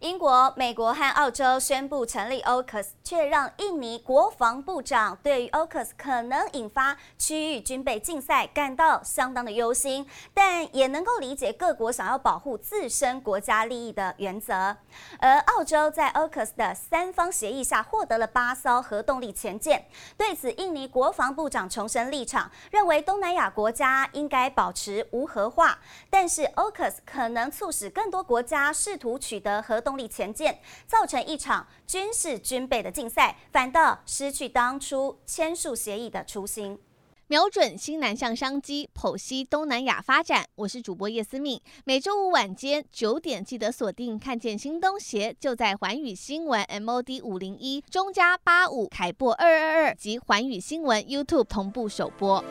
英国、美国和澳洲宣布成立 AUKUS，却让印尼国防部长对于 AUKUS 可能引发区域军备竞赛感到相当的忧心，但也能够理解各国想要保护自身国家利益的原则。而澳洲在 AUKUS 的三方协议下获得了八艘核动力潜舰，对此，印尼国防部长重申立场，认为东南亚国家应该保持无核化，但是 AUKUS 可能促使更多国家试图取得核动力潜舰，造成一场军事军备的竞赛，反倒失去当初签署协议的初心。瞄准新南向商机，剖析东南亚发展。我是主播叶思敏，每周五晚间九点记得锁定。看见新东协就在环宇新闻 MOD 五零一中加八五凯播二二二及环宇新闻 YouTube 同步首播。